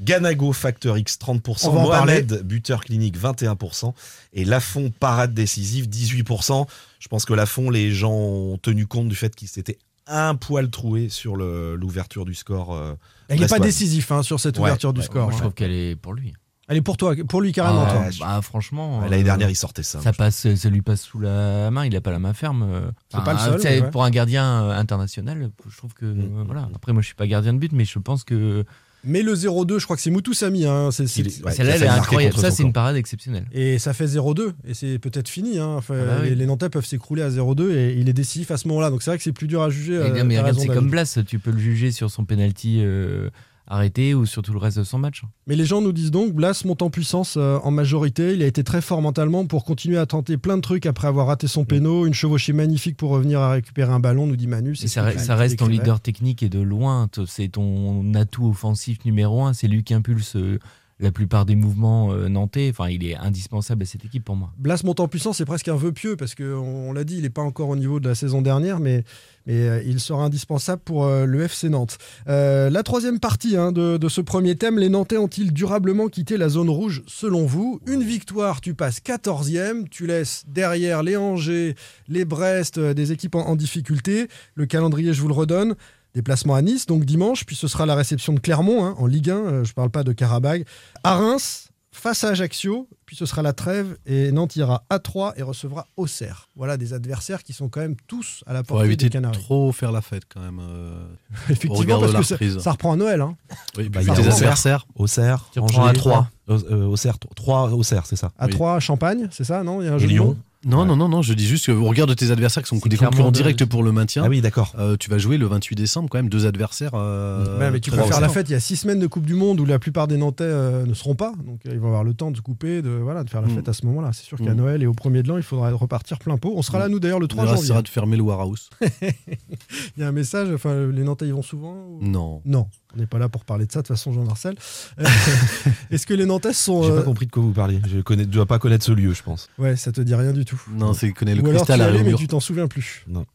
Ganago Factor X 30%, On va en Mohamed buteur clinique 21% et Lafont parade décisive 18%. Je pense que Lafont, les gens ont tenu compte du fait qu'il s'était un poil troué sur l'ouverture du score. euh, Il n'est pas décisif hein, sur cette Ouais, ouverture du ouais, score. Moi, je hein. trouve qu'elle est pour lui. Elle est pour toi, pour lui carrément. Ah, toi. bah, franchement. L'année euh, dernière, il sortait ça. Ça passe, ça lui passe sous la main. Il a pas la main ferme. euh. C'est pas le seul, mais ouais. Pour un gardien euh, international, je trouve que Mm. voilà. Après, moi, je suis pas gardien de but, mais je pense que Mais le 0-2, je crois que c'est Moutou Samy. Hein. C'est- ouais, celle-là, elle est incroyable. Ça, c'est une parade exceptionnelle. Et ça fait 0-2, et c'est peut-être fini. hein. Enfin, Ah bah oui. les, les Nantais peuvent s'écrouler à 0-2, et il est décisif à ce moment-là. Donc c'est vrai que c'est plus dur à juger. Euh, c'est comme Blas. Tu peux le juger sur son penalty euh, arrêté ou sur tout le reste de son match. Mais les gens nous disent donc, Blas monte en puissance euh, en majorité. Il a été très fort mentalement pour continuer à tenter plein de trucs après avoir raté son péno. Une chevauchée magnifique pour revenir à récupérer un ballon, nous dit Manu. C'est ça, re- reste ton leader technique et de loin. C'est ton atout offensif numéro un. C'est lui qui impulse euh, la plupart des mouvements euh, nantais. Enfin, il est indispensable à cette équipe pour moi. Blas monte en puissance, c'est presque un vœu pieux parce qu'on on, l'a dit, il n'est pas encore au niveau de la saison dernière, mais, mais euh, il sera indispensable pour euh, le FC Nantes. La troisième partie hein, de, ce premier thème, les Nantais ont-ils durablement quitté la zone rouge selon vous? Une victoire, tu passes 14e, tu laisses derrière les Angers, les Brest, des équipes en difficulté. Le calendrier, je vous le redonne. Déplacement à Nice, donc dimanche, puis ce sera la réception de Clermont hein, en Ligue 1, euh, je ne parle pas de Karabag. À Reims, face à Ajaccio, puis ce sera la trêve et Nantes ira à 3 et recevra Auxerre. Voilà des adversaires qui sont quand même tous à la portée éviter des de Canaries. trop faire la fête quand même. euh, Effectivement, parce que ça, reprend à Noël. Hein. Oui, Bah, puis il y a des Auxerre. adversaires. Auxerre, reprends à Angers, trois. euh, Auxerre, 3 Auxerre, c'est ça. À Oui. 3 Champagne, c'est ça, non? Il y a un Et jeu de Lyon. Non, non, non, non, je dis juste qu'au regard de tes adversaires qui sont des concurrents de- directs pour le maintien, Ah oui, d'accord. euh, tu vas jouer le 28 décembre quand même deux adversaires. euh, mais tu peux faire la fête. Il y a 6 semaines de Coupe du Monde où la plupart des Nantais euh, ne seront pas. Donc ils vont avoir le temps de se couper, de, voilà, de faire la Mm. fête à ce moment-là. C'est sûr qu'à Mm. Noël et au premier de l'an, il faudra repartir plein pot. On sera là, nous, d'ailleurs, le 3 On janvier. essaiera de fermer le warehouse. Il y a un message. Enfin, les Nantais y vont souvent ou- Non. Non, on n'est pas là pour parler de ça, de toute façon, Jean-Marcel. Euh, Est-ce que les Nantais sont. J'ai euh, pas compris de quoi vous parlez. Je ne dois pas connaître ce lieu, je pense. Ouais, ça te dit rien du tout. Non, c'est connaît le Ou alors tu cristal à allais, mais tu t'en souviens plus. Non,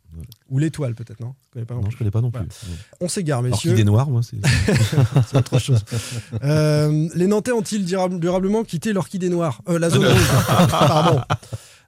Ou l'étoile, peut-être, non? Je connais pas non non je connais pas non plus. On s'égare, messieurs. Orchidée noire, moi, c'est. Autre chose. Euh, les Nantais ont-ils durab- durablement quitté l'orchidée noire? Euh, La zone rouge. Pardon.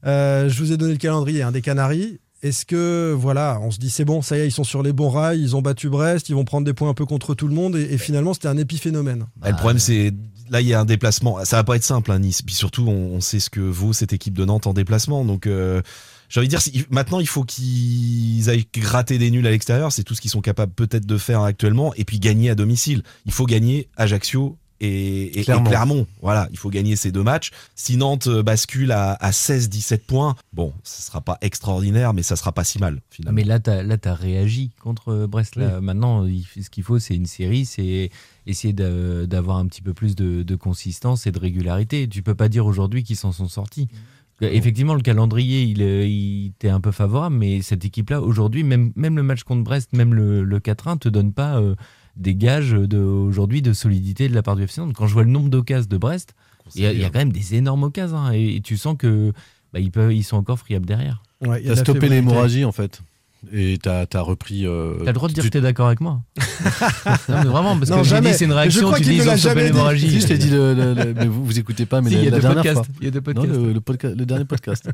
Euh, je vous ai donné le calendrier hein, des Canaries. Est-ce que, voilà, on se dit c'est bon, ça y est, ils sont sur les bons rails, ils ont battu Brest, ils vont prendre des points un peu contre tout le monde, et, et finalement, c'était un épiphénomène. Bah, le problème, c'est là, il y a un déplacement. Ça va pas être simple, hein, Nice. Puis surtout, on, on sait ce que vaut cette équipe de Nantes en déplacement. Donc, euh, j'ai envie de dire, si- maintenant, il faut qu'ils aillent gratter des nuls à l'extérieur. C'est tout ce qu'ils sont capables peut-être de faire actuellement. Et puis gagner à domicile. Il faut gagner Ajaccio. Et, et- et Clermont. Voilà, il faut gagner ces deux matchs. Si Nantes euh, bascule à, à 16-17 points, bon, ce sera pas extraordinaire, mais ça sera pas si mal, finalement. mais là, tu as, réagi contre euh, Brest. Là. Maintenant, il- ce qu'il faut, c'est une série, c'est essayer d'a- d'avoir un petit peu plus de, de consistance et de régularité. Tu peux pas dire aujourd'hui qu'ils s'en sont sortis. Effectivement, le calendrier, il, est- il était un peu favorable, mais cette équipe-là, aujourd'hui, même, même le match contre Brest, même le, le 4-1, te donne pas euh, des gages de, aujourd'hui de solidité de la part du FC Nantes. Quand je vois le nombre d'occasions de Brest, il y, a- il y a quand même des énormes occasions. hein, et, et tu sens que bah, ils, peuvent, ils sont encore friables derrière. Ouais, il y a T'as stoppé l'hémorragie en fait. Et t'as as repris. euh, T'as le droit de dire tu- que t'es d'accord avec moi. non, mais vraiment, parce Non, que j'ai jamais. dit c'est une réaction, tu dis ils ont stoppé l'hémorragie. Si je t'ai dit, le, le- le- mais vous, vous écoutez pas, mais Si, la, y a la dernière podcasts. fois. Il y a deux Non, podcasts. le, le podca- le dernier podcast.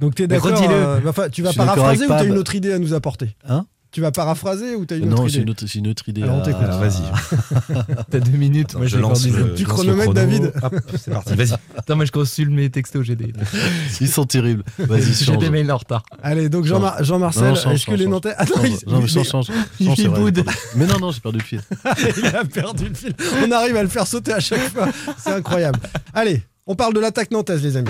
Donc tu es Mais d'accord euh, bah, enfin, Tu vas paraphraser ou avec tu as Pab. une autre idée à nous apporter? Hein? Tu vas paraphraser ou tu as une autre non, idée autre- j'ai une autre idée. Alors, on à- t'écoute. à- Vas-y. T'as deux minutes. Moi, je lance le, Tu chronomètres, chrono. David c'est parti, vas-y. Attends, moi je consulte mes textos, j'ai des. Ils sont terribles. Vas-y, J'ai des mails en retard. Allez, donc. Jean- Jean-Marcel, Non, non, change, est-ce que change, les. Nantais. Attends, Change. il, Non, mais change, change. il c'est boude. Mais non, non, j'ai perdu le fil. il a perdu le fil. On arrive à le faire sauter à chaque fois. C'est incroyable. Allez, on parle de l'attaque nantaise, les amis.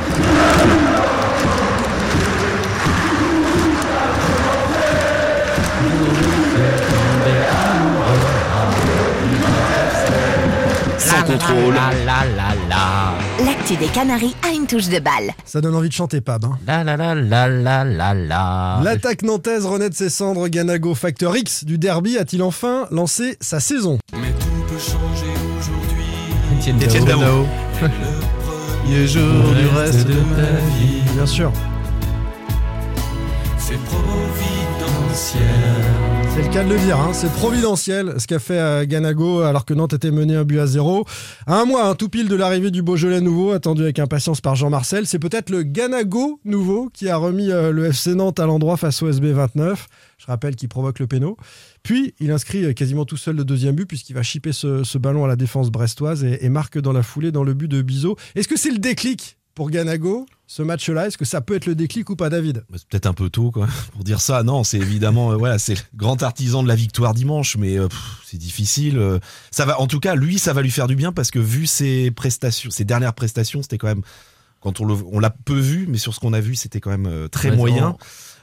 Contrôle. La la la la. L'actu des Canaries a une touche de balle. Ça donne envie de chanter Pab. hein. La la la la la la la. L'attaque nantaise renaît de ses cendres. Ganago, facteur X du derby, a-t-il enfin lancé sa saison? Mais tout peut changer aujourd'hui. Étienne Dao. Dao. Premier jour du reste de ma vie. Bien sûr. C'est providentiel. C'est le cas de le dire, hein. c'est providentiel ce qu'a fait euh, Ganago alors que Nantes était mené un but à zéro. Un mois, un tout pile de l'arrivée du Beaujolais nouveau, attendu avec impatience par Jean-Marcel, c'est peut-être le Ganago nouveau qui a remis euh, le FC Nantes à l'endroit face au SB 29. Je rappelle qu'il provoque le péno. Puis il inscrit euh, quasiment tout seul le deuxième but puisqu'il va chipper ce, ballon à la défense brestoise et, et marque dans la foulée dans le but de Bizot. Est-ce que c'est le déclic pour Ganago ce match-là Est-ce que ça peut être le déclic ou pas, David? Bah, C'est peut-être un peu tôt quoi, pour dire ça. Non, c'est évidemment, euh, voilà, c'est le grand artisan de la victoire dimanche, mais euh, c'est difficile. euh. ça va, en tout cas, lui, ça va lui faire du bien parce que vu ses prestations, ses dernières prestations, c'était quand même, quand on le- on l'a peu vu, mais sur ce qu'on a vu, c'était quand même euh, très Ouais, moyen.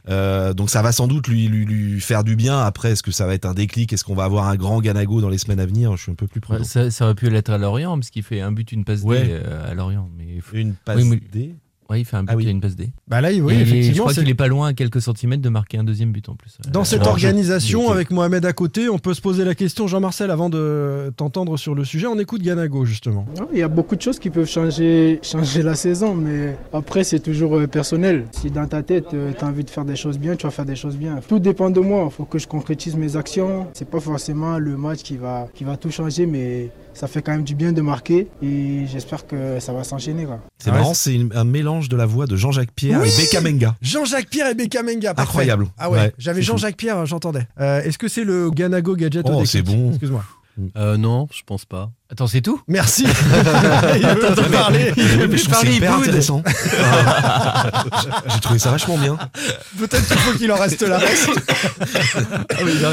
Euh, donc ça va sans doute lui, lui, lui faire du bien. Après, est-ce que ça va être un déclic? Est-ce qu'on va avoir un grand Ganago dans les semaines à venir? Je suis un peu plus prudent. Ça, ça aurait pu l'être à Lorient parce qu'il fait un but, une passe Ouais. D euh, à Lorient. Mais faut- Une passe Oui, mais- D. Ouais, il fait un but Ah oui. et une passe D. Bah là, oui, Et je effectivement. crois c'est- qu'il est pas loin, à quelques centimètres, de marquer un deuxième but en plus. Dans Euh, cette alors, je- organisation, avec Mohamed à côté, on peut se poser la question, Jean-Marcel, avant de t'entendre sur le sujet, on écoute Ganago justement. Non, Il y a beaucoup de choses qui peuvent changer, changer la saison, mais après c'est toujours euh, personnel. Si dans ta tête tu as envie de faire des choses bien, tu vas faire des choses bien. Tout dépend de moi, il faut que je concrétise mes actions. C'est pas forcément le match qui va, qui va tout changer, mais ça fait quand même du bien de marquer et j'espère que ça va s'enchaîner. quoi. C'est Ah ouais, marrant, c'est une- un mélange de la voix de Jean-Jacques Pierre Oui et Becca Menga. Jean-Jacques Pierre et Becca Menga, parfait. Incroyable. Ah ouais, Ouais, j'avais c'est. Jean-Jacques Pierre, j'entendais. Euh, Est-ce que c'est le Ganago gadget Oh, c'est bon. Excuse-moi. Euh, non, je pense pas. Attends, c'est tout? Merci. il veut te parler. Mais je trouve parler, hyper intéressant. J'ai trouvé ça vachement bien. Peut-être qu'il faut qu'il en reste là. Ah oui, non,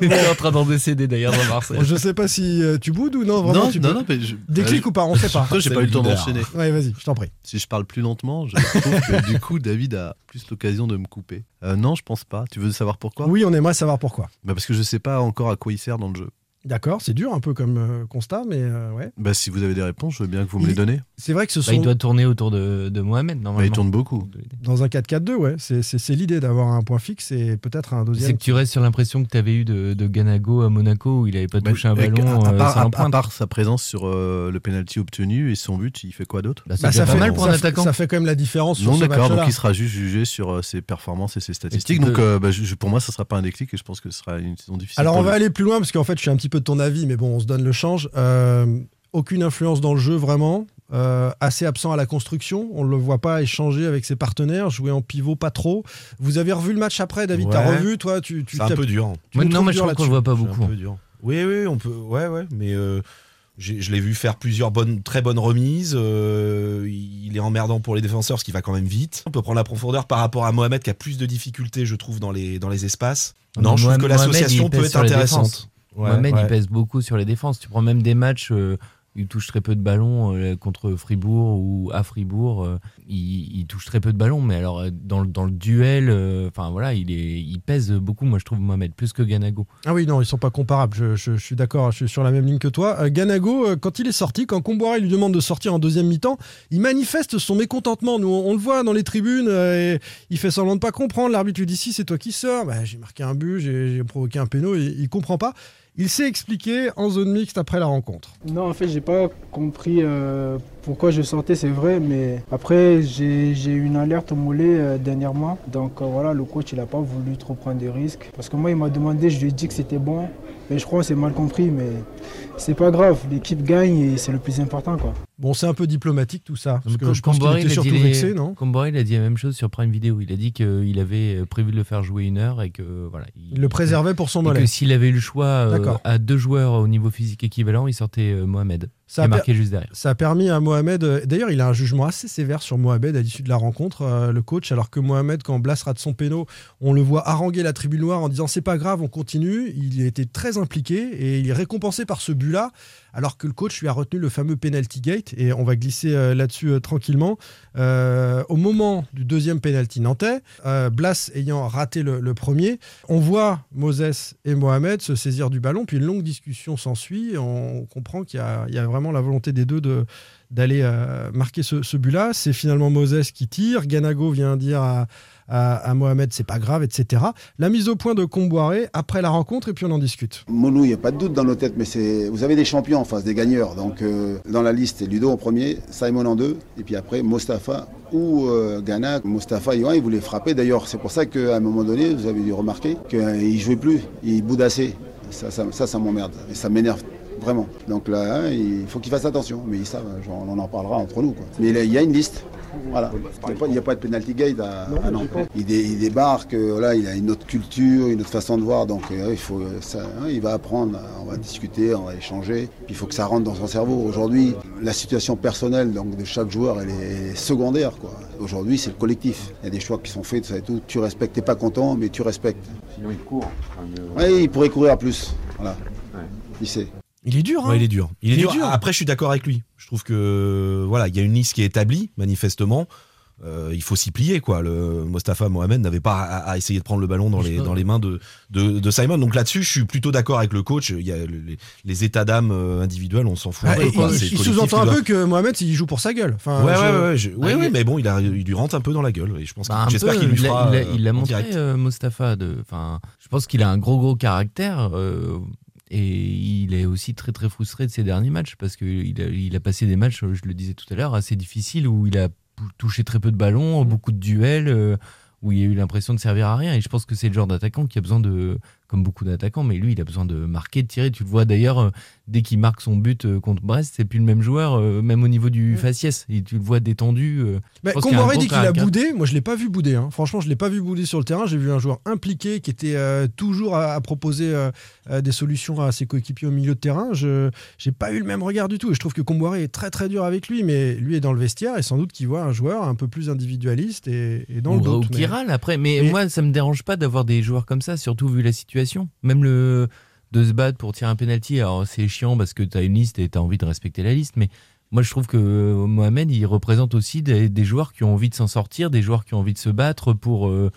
il était en train d'en décéder d'ailleurs dans Marseille. Je sais pas si euh, tu boudes ou non, vraiment non, tu non, peux. non, mais je- Déclic euh, ou pas, on sait pas. Après, j'ai pas eu le temps d'enchaîner. Ouais, vas-y, je t'en prie. Si je parle plus lentement, je trouve que du coup, David a plus l'occasion de me couper. Euh, non, je pense pas. Tu veux savoir pourquoi? Oui, on aimerait savoir pourquoi. bah Parce que je sais pas encore à quoi il sert dans le jeu. D'accord, c'est dur un peu comme euh, constat, mais euh, ouais. Bah, si vous avez des réponses, je veux bien que vous me Il- les donnez. C'est vrai que ce Bah, sont il doit tourner autour de, de Mohamed, Bah, normalement. il tourne beaucoup. dans un 4-4-2, ouais. C'est- C'est c'est l'idée d'avoir un point fixe et peut-être un C'est deuxième. que tu restes sur l'impression que tu avais eu de, de Ganago à Monaco où il avait pas Bah, touché un ballon à, à euh, part, à- à sa présence sur euh, le penalty obtenu et son but, il fait quoi d'autre? Bah, c'est Bah, ça, fait, mal pour un attaquant. ça fait quand même la différence Non, d'accord, donc il sera juste jugé sur euh, ses performances et ses statistiques. Donc euh, bah, je- pour moi, ça sera pas un déclic et je pense que ce sera une saison difficile. Alors on va aller plus loin parce qu'en fait je suis un petit peu de ton avis, mais bon on se donne le change. Euh, aucune influence dans le jeu vraiment. Euh, assez absent à la construction, on ne le voit pas échanger avec ses partenaires, jouer en pivot pas trop. Vous avez revu le match après, David, t'as Ouais. revu, toi, tu, tu C'est un peu dur. tu Moi, le non, moi je crois qu'on le voit pas beaucoup. un peu dur. Oui, oui, on peut. Ouais, ouais, mais euh, je l'ai vu faire plusieurs bonnes, très bonnes remises. euh, il est emmerdant pour les défenseurs parce qu'il va quand même vite. On peut prendre la profondeur par rapport à Mohamed qui a plus de difficultés, je trouve, dans les, dans les espaces. Non, Mais je trouve que l'association peut être intéressante. Ouais, Mohamed, ouais. il pèse beaucoup sur les défenses. Tu prends même des matchs, euh, il touche très peu de ballons euh, contre Fribourg ou à Fribourg. euh, il, touche très peu de ballons, mais alors euh, dans, le- dans le duel, enfin voilà, il, pèse beaucoup, moi je trouve, Mohamed, plus que Ganago. Ah oui, non, ils sont pas comparables. Je, suis d'accord, je suis sur la même ligne que toi. Ganago, quand il est sorti, quand Comboiré lui demande de sortir en deuxième mi-temps, il manifeste son mécontentement. Nous, on, le voit dans les tribunes. et il fait semblant de pas comprendre. L'arbitre lui dit si c'est toi qui sors. Bah, j'ai marqué un but, j'ai j'ai provoqué un péno. Et il comprend pas. Il s'est expliqué en zone mixte après la rencontre. Non, en fait, j'ai pas compris euh, pourquoi je sortais, c'est vrai, mais après, j'ai eu une alerte au mollet euh, dernièrement. Donc euh, voilà, le coach, il a pas voulu trop prendre de risques. Parce que moi, il m'a demandé, je lui ai dit que c'était bon. Mais je crois qu'on s'est mal compris, mais c'est pas grave. L'équipe gagne et c'est le plus important, quoi. Bon, c'est un peu diplomatique tout ça. Parce que je pense qu'il était il a dit surtout les- vexé, non? Comboiré, il a dit la même chose sur Prime Video. Il a dit qu'il avait euh, prévu de le faire jouer une heure et que voilà. Il le préservait pour son et mollet. que s'il avait eu le choix euh, à deux joueurs au niveau physique équivalent, il sortait euh, Mohamed. Ça a marqué juste derrière. Ça a permis à Mohamed. euh, D'ailleurs, il a un jugement assez sévère sur Mohamed à l'issue de la rencontre, euh, le coach. Alors que Mohamed, quand Blas rate son péno, on le voit haranguer la tribune noire en disant c'est pas grave, on continue. Il été très impliqué et il est récompensé par ce but-là. Alors que le coach lui a retenu le fameux penalty gate et on va glisser euh, là-dessus tranquillement. Au moment du deuxième penalty nantais, Blas ayant raté le, le premier, on voit Moses et Mohamed se saisir du ballon, puis une longue discussion s'ensuit. On comprend qu'il y, y a vraiment la volonté des deux de d'aller euh, marquer ce, ce but-là. C'est finalement Moses qui tire. Ganago vient dire à, à, à Mohamed c'est pas grave, etc. La mise au point de Comboiré après la rencontre et puis on en discute. Monou, il n'y a pas de doute dans nos têtes, mais c'est vous avez des champions en face, des gagneurs. Donc euh, dans la liste, Ludo en premier, Simon en deux, et puis après Mostafa ou euh, Ghana. Mostafa, il voulait frapper. D'ailleurs, c'est pour ça qu'à un moment donné, vous avez dû remarquer qu'il ne jouait plus, il boudassait. Ça, ça, ça, ça m'emmerde et ça m'énerve vraiment. Donc là, hein, il faut qu'ils fassent attention. Mais ils savent, genre, on en parlera entre nous. Quoi. Mais il y a une liste. Voilà. Il n'y a pas de penalty gate à, à Nantes. Il, dé- il débarque, euh, là, il a une autre culture, une autre façon de voir. Donc euh, il, faut, euh, ça, hein, il va apprendre, on va discuter, on va échanger. Puis il faut que ça rentre dans son cerveau. Aujourd'hui, la situation personnelle donc, de chaque joueur, elle est secondaire. quoi. Aujourd'hui, c'est le collectif. Il y a des choix qui sont faits, tout ça et tout. Tu respectes, t'es pas content, mais tu respectes. Sinon, il court. Oui, il pourrait courir plus. Voilà. Il sait. Il est dur, hein Ouais, il est dur. Il est, Il est dur. dur. Après, je suis d'accord avec lui. Je trouve que voilà, il y a une liste qui est établie, manifestement. Euh, il faut s'y plier, quoi. Le Mostafa Mohamed n'avait pas à, à essayer de prendre le ballon dans les, dans les mains de, de, de Simon. Donc là-dessus, je suis plutôt d'accord avec le coach. Il y a le- les, les états d'âme euh, individuels, on s'en fout. Ah, et- quoi. il- sous-entend un doit- peu que Mohamed il joue pour sa gueule. Enfin, Ouais, je- ouais, ouais, je- ouais, Ah, ouais, il- mais bon, il, a, il lui rentre un peu dans la gueule. Et je pense Bah, j'espère qu'il lui fera. il l'a- euh, montré, euh, Mostafa. De, enfin, je pense qu'il a un gros, gros caractère. euh, et il est aussi très, très frustré de ses derniers matchs parce qu'il a, il a passé des matchs, je le disais tout à l'heure, assez difficiles où il a touché très peu de ballons, beaucoup de duels, euh, où il a eu l'impression de servir à rien. Et je pense que c'est le genre d'attaquant qui a besoin de, comme beaucoup d'attaquants, mais lui, il a besoin de marquer, de tirer. Tu le vois d'ailleurs, euh, dès qu'il marque son but euh, contre Brest, c'est plus le même joueur, euh, même au niveau du faciès. Et tu le vois détendu. euh, Mais dit qu'il a boudé. Moi, je l'ai pas vu bouder. hein. Franchement, je l'ai pas vu bouder sur le terrain. J'ai vu un joueur impliqué qui était euh, toujours à, à proposer euh, des solutions à ses coéquipiers au milieu de terrain. Je j'ai pas eu le même regard du tout. Et je trouve que Comboiré est très très dur avec lui, mais lui est dans le vestiaire et sans doute qu'il voit un joueur un peu plus individualiste et, et dans ou, le doute. ou qui râle après. Mais, mais- moi, ça me dérange pas d'avoir des joueurs comme ça, surtout vu la situation. Même le de se battre pour tirer un penalty, alors c'est chiant parce que tu as une liste et tu as envie de respecter la liste, mais moi je trouve que euh, Mohamed, il représente aussi des, des joueurs qui ont envie de s'en sortir, des joueurs qui ont envie de se battre pour, euh,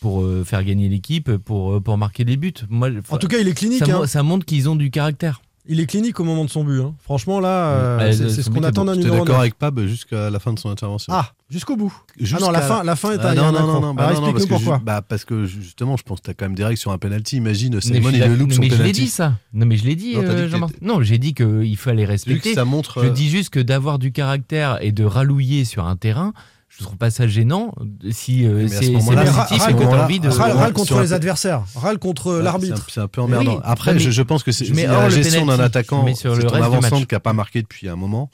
pour euh, faire gagner l'équipe, pour, pour marquer des buts. Moi, En tout cas, il est clinique. ça, hein. ça montre qu'ils ont du caractère. Il est clinique au moment de son but. hein. Franchement, là, euh, Ouais, c'est ce qu'on attend bon. d'un J'étais numéro d'accord 9. avec Pab jusqu'à la fin de son intervention. Ah, jusqu'au bout. Ah non, la fin, la fin est Ah non, non, accroc. non, non, bah non, non, parce explique-nous que pourquoi. bah, parce que justement, je pense que tu as quand même des règles sur un penalty. Imagine, Mais, Simon, je, il le loupe d'accord- son mais je l'ai penalty. dit ça. Non, mais je l'ai dit, Non, t'as dit euh, que Jean-Marc. Non, j'ai dit qu'il fallait respecter. que ça montre. Je euh, dis juste que d'avoir du caractère et de rallouiller sur un terrain, je trouve pas ça gênant si euh, c'est ce positif et que t'as envie de. Râle, contre les peu- adversaires, râle contre Ouais, l'arbitre. c'est un- peu emmerdant. Oui, Après, mais je, je pense que c'est la gestion d'un attaquant, sur le ton qui a pas marqué depuis un moment,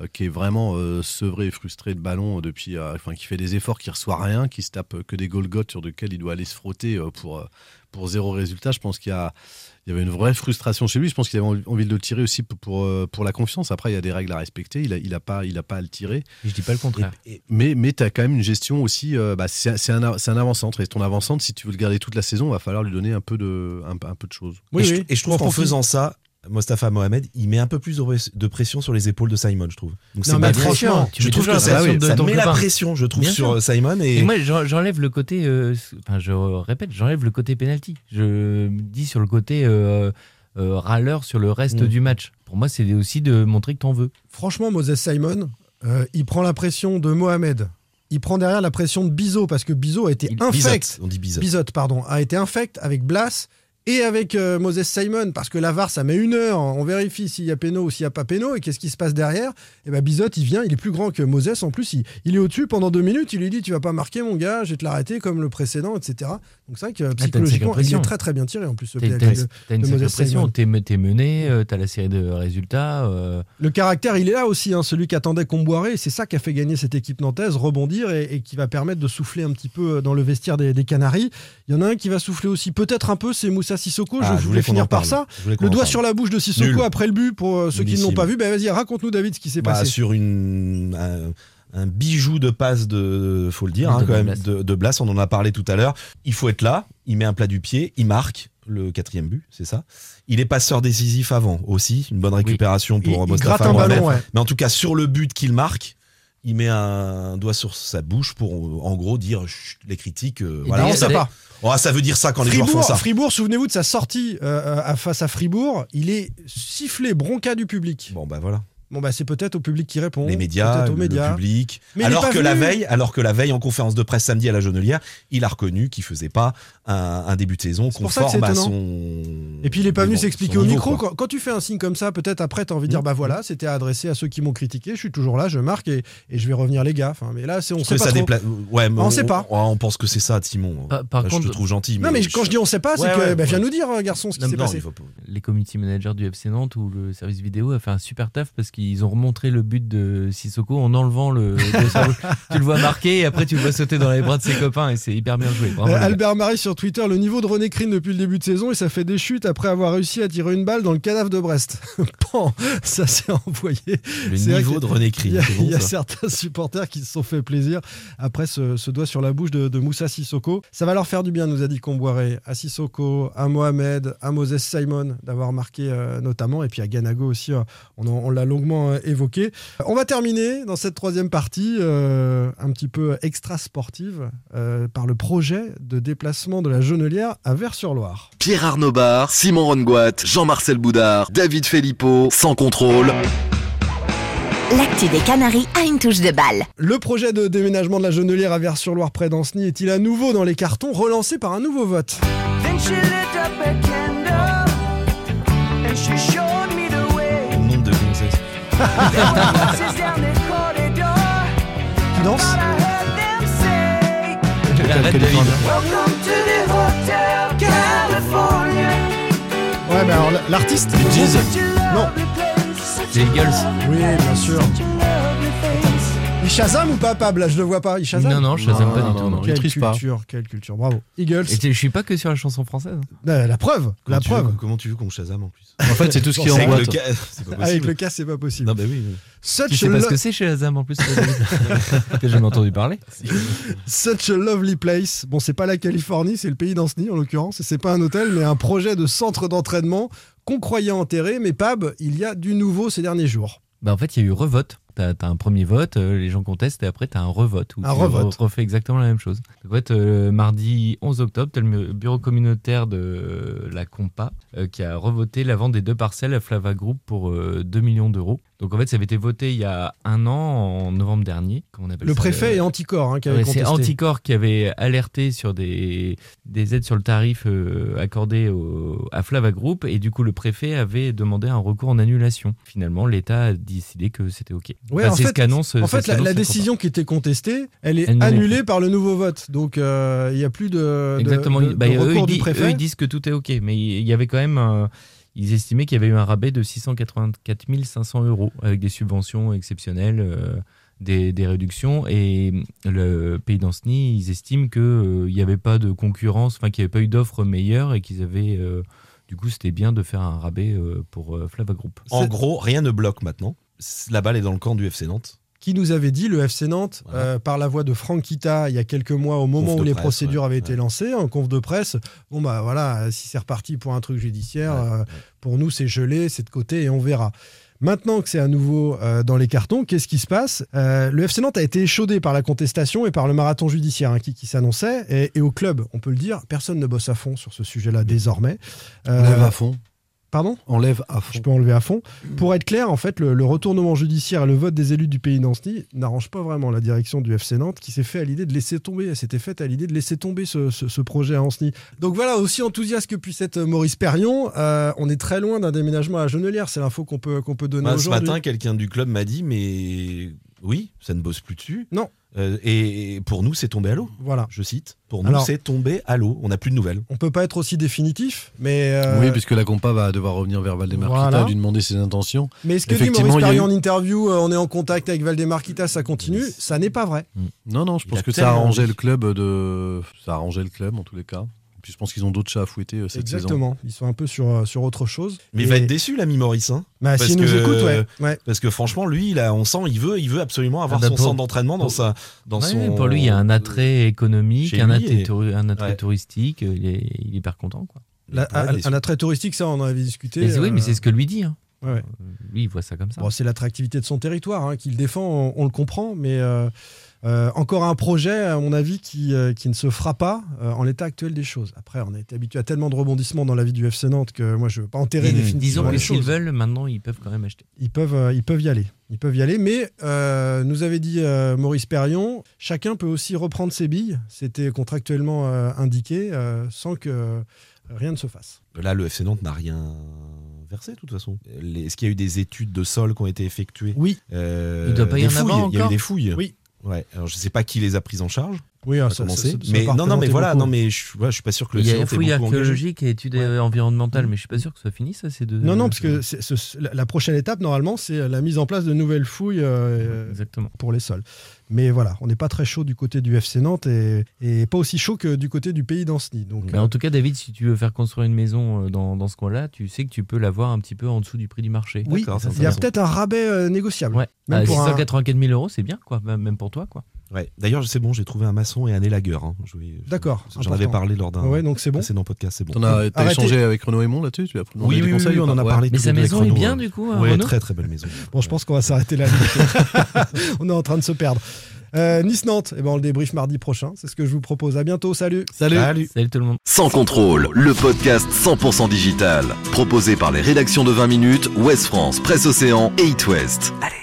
euh, qui est vraiment euh, sevré et frustré de ballon depuis, euh, enfin qui fait des efforts, qui reçoit rien, qui se tape euh, que des Golgoth sur lesquels il doit aller se frotter euh, pour euh, pour zéro résultat. Je pense qu'il y a il y avait une vraie frustration chez lui. Je pense qu'il avait envie- de le tirer aussi pour, pour, euh, pour la confiance. Après, il y a des règles à respecter. Il a, il a, pas, il a pas à le tirer. Je dis pas le contraire. Et- mais mais tu as quand même une gestion aussi. euh, bah, c'est c'est un, c'est un avant-centre. Et ton avant-centre, si tu veux le garder toute la saison, il va falloir lui donner un peu de, un, un peu de choses. Oui, et, je, et je trouve qu'en faisant ça, Mostafa Mohamed, il met un peu plus de res- de pression sur les épaules de Simon, je trouve. Donc c'est Non, mais franchement, tu je mets trouve que la ça, met la pression, je trouve, Bien sur sûr. Simon. Et, Et moi, j'en- j'enlève le côté, euh, enfin, je répète, j'enlève le côté penalty. Je me dis sur le côté euh, euh, râleur sur le reste Mm. du match. Pour moi, c'est aussi de montrer que t'en veux. Franchement, Moses Simon, euh, il prend la pression de Mohamed. Il prend derrière la pression de Bizot parce que Bizot a été Il- infect. on dit pardon, a été infect avec Blas et avec euh, Moses Simon parce que la VAR ça met une heure, on vérifie s'il y a péno ou s'il n'y a pas péno et qu'est-ce qui se passe derrière Et ben Bizot il vient, il est plus grand que Moses en plus, il, il est au-dessus pendant deux minutes, il lui dit tu vas pas marquer mon gars, je vais te l'arrêter comme le précédent, etc. Donc c'est vrai que Ah, psychologiquement il est très très bien tiré en plus T'as une de pression. T'es mené, euh, t'as la série de résultats. euh, Le caractère, il est là aussi, hein, celui qu'attendait Comboiré. C'est ça qui a fait gagner cette équipe nantaise, rebondir et, et qui va permettre de souffler un petit peu dans le vestiaire des, des Canaries. Il y en a un qui va souffler aussi, peut-être un peu, c'est Moussa Sissoko. Ah, je, je voulais finir par ça. Le doigt sur la bouche de Sissoko Nul. après le but, pour euh, ceux qui ne l'ont pas vu. Ben, Vas-y, raconte-nous, David, ce qui s'est Bah, passé. sur une, un, un bijou de passe de, faut le dire, De hein, quand même, Blas. de, de Blas. On en a parlé tout à l'heure. Il faut être là. Il met un plat du pied. Il marque le quatrième but, c'est ça. Il est passeur décisif avant aussi. Une bonne récupération pour il Mostafa gratte un ballon, ouais. Mais en tout cas, sur le but qu'il marque, il met un doigt sur sa bouche pour, en gros, dire Chut, les critiques. euh, voilà, on sait pas. Oh, ça veut dire ça quand les joueurs font Fribourg, ça. Fribourg, souvenez-vous de sa sortie euh, à- face à Fribourg. Il est sifflé bronca du public. Bon, bah voilà. Bon bah c'est peut-être au public qui répond. les médias, aux le public. Mais alors que la veille, alors que la veille en conférence de presse samedi à la Jonelière, il a reconnu qu'il faisait pas un, un début de saison conforme à son. Et puis il est pas venu bon, s'expliquer au micro. Quand, quand tu fais un signe comme ça, peut-être après tu as envie de dire Mmh. bah voilà, c'était adressé à ceux qui m'ont critiqué. Je suis toujours là, je marque et, et je vais revenir les gars. Enfin, mais là c'est on sait pas ça trop. dépla- Ouais, mais On sait pas. On, on pense que c'est ça, Timon. Par- par Là, je contre- te trouve gentil. Non mais quand je dis on sait pas, c'est Ouais, que ouais, bah, viens nous dire garçon ce qui s'est passé. Les community managers du FC Nantes ou le service vidéo a fait un super taf parce qu'ils ont remontré le but de Sissoko en enlevant le. tu le vois marquer et après tu le vois sauter dans les bras de ses copains et c'est hyper bien joué. Bravo. Albert Marie sur Twitter, le niveau de René Crine depuis le début de saison et ça fait des chutes après avoir réussi à tirer une balle dans le cadavre de Brest. Pan, ça s'est envoyé. Le niveau de René Crine. il y a certains supporters qui se sont fait plaisir après ce, ce doigt sur la bouche de, de Moussa Sissoko. Ça va leur faire du bien, nous a dit Comboiré, à Sissoko, à Mohamed, à Moses Simon d'avoir marqué euh, notamment, et puis à Ganago aussi, euh, on, en- on l'a longuement euh, évoqué. On va terminer dans cette troisième partie euh, un petit peu extra sportive euh, par le projet de déplacement de la Jonelière à Vers-sur-Loire. Pierre Arnaud Bar, Simon Rongoat, Jean-Marcel Boudard, David Filippo, sans contrôle. L'actu des Canaries a une touche de balle. Le projet de déménagement de la Jonelière à Vers-sur-Loire près d'Ancenis est-il à nouveau dans les cartons, relancé par un nouveau vote? Qui danse Arrête, David. Welcome to the Hotel California. Ouais, mais alors l'artiste Non. Les Eagles. Oui, bien sûr. Shazam ou pas, Pab Là, je le vois pas. Il Shazam? Non, non, je Shazam pas du tout. non. il Quelle triche pas. culture, quelle culture. Bravo. Eagles. Et je suis pas que sur la chanson française. La, la preuve, Comment la tu veux- preuve. comment tu veux qu'on Shazam en plus? En fait, c'est tout ce qui est en Avec le boîte. ca- C'est pas Avec possible. le cas, c'est pas possible. Non, bah oui. oui. Such, Tu sais a pas ce que c'est chez Azam en plus j'ai jamais entendu parler. such a lovely place. Bon, c'est pas la Californie, c'est le pays d'Ancenis en l'occurrence. Et C'est pas un hôtel, mais un projet de centre d'entraînement qu'on croyait enterré. Mais Pab, il y a du nouveau ces derniers jours. Bah en fait, il y a eu revote. T'as as un premier vote, euh, les gens contestent, et après t'as un revote. Où Un tu revote. re- refais exactement la même chose. Donc, en fait, euh, mardi 11 octobre, t'as le bureau communautaire de la Compa euh, qui a revoté la vente des deux parcelles à Flava Group pour euh, 2 millions d'euros. Donc en fait, ça avait été voté il y a un an, en novembre dernier. On appelle Le ça, préfet euh, et Anticor hein, qui avaient Ouais, c'est. Anticor qui avait alerté sur des, des aides sur le tarif euh, accordées au- à Flava Group et du coup le préfet avait demandé un recours en annulation. Finalement, l'État a décidé que c'était OK. Ouais, Enfin, c'est fait- ce qu'annonce. En c'est fait, la, décision qui était contestée, elle est annulée par le nouveau vote. Donc, euh, il n'y a plus de, Exactement. de- Bah, de eux, recours ils du disent, préfet. eux, ils disent que tout est OK, mais il y avait quand même. euh, ils estimaient qu'il y avait eu un rabais de 684 500 euros avec des subventions exceptionnelles, euh, des, réductions. Et le pays d'Ancenis, ils estiment qu'il n'y avait pas de concurrence, enfin qu'il n'y avait pas eu d'offre meilleure et qu'ils avaient. euh, du coup, c'était bien de faire un rabais euh, pour euh, Flava Group. En gros, rien ne bloque maintenant. La balle est dans le camp du FC Nantes. Qui nous avait dit, le FC Nantes, Voilà. euh, par la voix de Franck Kita, il y a quelques mois, au moment où les presse, procédures ouais, avaient été lancées, en conf de presse, bon bah voilà, si c'est reparti pour un truc judiciaire, Ouais, euh, pour nous c'est gelé, c'est de côté et on verra. Maintenant que c'est à nouveau euh, dans les cartons, qu'est-ce qui se passe? Le FC Nantes a été échaudé par la contestation et par le marathon judiciaire hein, qui, qui s'annonçait. Et, et au club, on peut le dire, personne ne bosse à fond sur ce sujet-là désormais. Euh, Enlève à fond. Pardon Enlève à je fond. peux enlever à fond. Pour être clair, en fait, le, le retournement judiciaire et le vote des élus du pays d'Ancenis n'arrange pas vraiment la direction du FC Nantes qui s'est fait à l'idée de laisser tomber, elle s'était faite à l'idée de laisser tomber ce, ce- ce projet à Ancenis. Donc voilà, aussi enthousiaste que puisse être Maurice Perrion, euh, on est très loin d'un déménagement à Genelière, c'est l'info qu'on peut, qu'on peut donner ce matin, quelqu'un du club m'a dit, mais oui, ça ne bosse plus dessus. Non. Euh, et, pour nous, c'est tombé à l'eau. Voilà. Je cite. Pour nous, Alors- c'est tombé à l'eau. On n'a plus de nouvelles. On peut pas être aussi définitif, mais, euh, Oui, puisque la compa va devoir revenir vers Valdemar Voilà. Lui demander ses intentions. mais ce que dit Effectivement, Maurice eu- en interview, euh, on est en contact avec Valdemar Kita, ça continue, ça n'est pas vrai. Non, non, je pense que ça a tellement arrangé dit. le club de. Ça a arrangé le club en tous les cas. Puis je pense qu'ils ont d'autres chats à fouetter euh, cette saison. Exactement, ils sont un peu sur, euh, sur autre chose. Mais Et- il va être déçu, l'ami Maurice. hein. Bah, Parce s'il nous que- écoute, ouais. ouais. Parce que franchement, lui, là, on sent, il veut, il veut absolument avoir Ah bah, son centre d'entraînement dans sa, dans Ouais, son. Pour lui, il y a un attrait économique, Chez un attrait, et- touri- un attrait Ouais. touristique. euh, Il est, il est hyper content. Quoi. La- un, attrait touristique, ça, on en avait discuté. Mais oui, euh, mais c'est ce que lui dit. hein. ouais, ouais. Euh, Lui, il voit ça comme ça. Bon, c'est l'attractivité de son territoire hein, qu'il défend, on, on le comprend, mais euh, Euh, encore un projet, à mon avis, qui, euh, qui ne se fera pas euh, en l'état actuel des choses. Après, on a été habitué à tellement de rebondissements dans la vie du FC Nantes que moi, je ne veux pas enterrer Mmh. définitivement Disons que s'ils veulent, maintenant, ils peuvent quand même acheter. Ils peuvent, euh, ils peuvent y aller. Ils peuvent y aller. Mais euh, nous avait dit euh, Maurice Perrion, chacun peut aussi reprendre ses billes. C'était contractuellement euh, indiqué euh, sans que euh, rien ne se fasse. Là, le FC Nantes n'a rien versé, de toute façon. Est-ce qu'il y a eu des études de sol qui ont été effectuées? Oui. Euh, Il doit pas y des en avoir Il y a eu encore des fouilles. Oui. Ouais. Alors, je sais pas qui les a prises en charge. Oui, ah, à ça- ça- commencer. ça- ça mais non, non, mais voilà, beaucoup. non, mais je, ouais, je suis pas sûr que le Il y a la fouille archéologique et études euh, environnementales, mais je suis pas sûr que ce soit fini, ça, c'est de. Non, non, parce que ce- la- prochaine étape, normalement, c'est la mise en place de nouvelles fouilles euh, Exactement. pour les sols. Mais voilà, on n'est pas très chaud du côté du FC Nantes et, et pas aussi chaud que du côté du pays d'Ancenis. Donc, Mais en tout cas, David, si tu veux faire construire une maison euh, dans, dans ce coin-là, tu sais que tu peux l'avoir un petit peu en dessous du prix du marché. oui, Ça, il y a peut-être un rabais euh, négociable. Ouais. Même Ah, pour un- 684 000 euros, c'est bien, quoi. Même même pour toi, quoi. Ouais. D'ailleurs, c'est bon, j'ai trouvé un maçon et un élagueur. hein. D'accord, J'en avais parlé lors d'un Ouais, donc c'est bon. précédent podcast, c'est bon. T'en as, t'as Arrêtez. échangé avec Renaud Aymon là-dessus Tu as Oui, oui, oui, conseils oui, ou on en a Ouais. parlé. Mais sa maison avec est Renaud, bien, du coup, Renaud très très belle maison. Bon, je pense qu'on va s'arrêter là. on est en train de se perdre. Euh, Nice-Nantes, eh ben, on le débrief mardi prochain. C'est ce que je vous propose. À bientôt. Salut. Salut. Salut. Salut tout le monde. Sans contrôle, le podcast 100% digital. Proposé par les rédactions de 20 minutes, Ouest France, Presse Océan et It West. Allez.